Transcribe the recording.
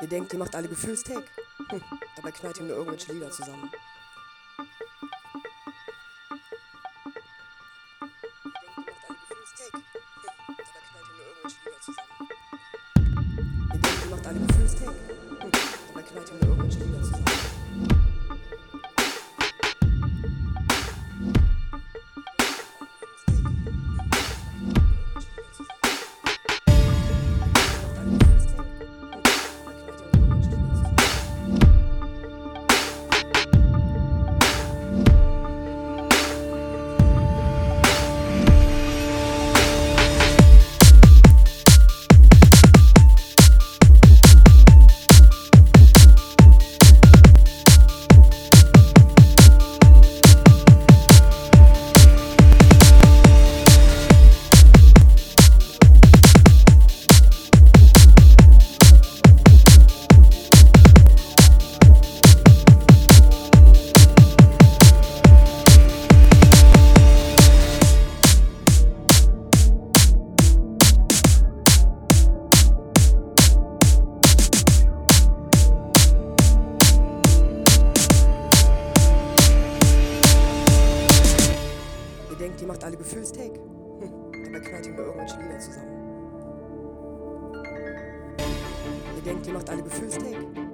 Ihr denkt, ihr macht alle Gefühlstag? Hm, dabei knallt ihr nur irgendwelche Lieder zusammen. Ihr denkt, ihr macht alle Gefühlstag? Hm, dabei knallt ihr nur irgendwelche Lieder zusammen. Denkt, ihr macht alle Gefühlstag? Hm, dabei knallt ihr nur irgendwelche Lieder zusammen. Ihr denkt, ihr macht alle Gefühlstag?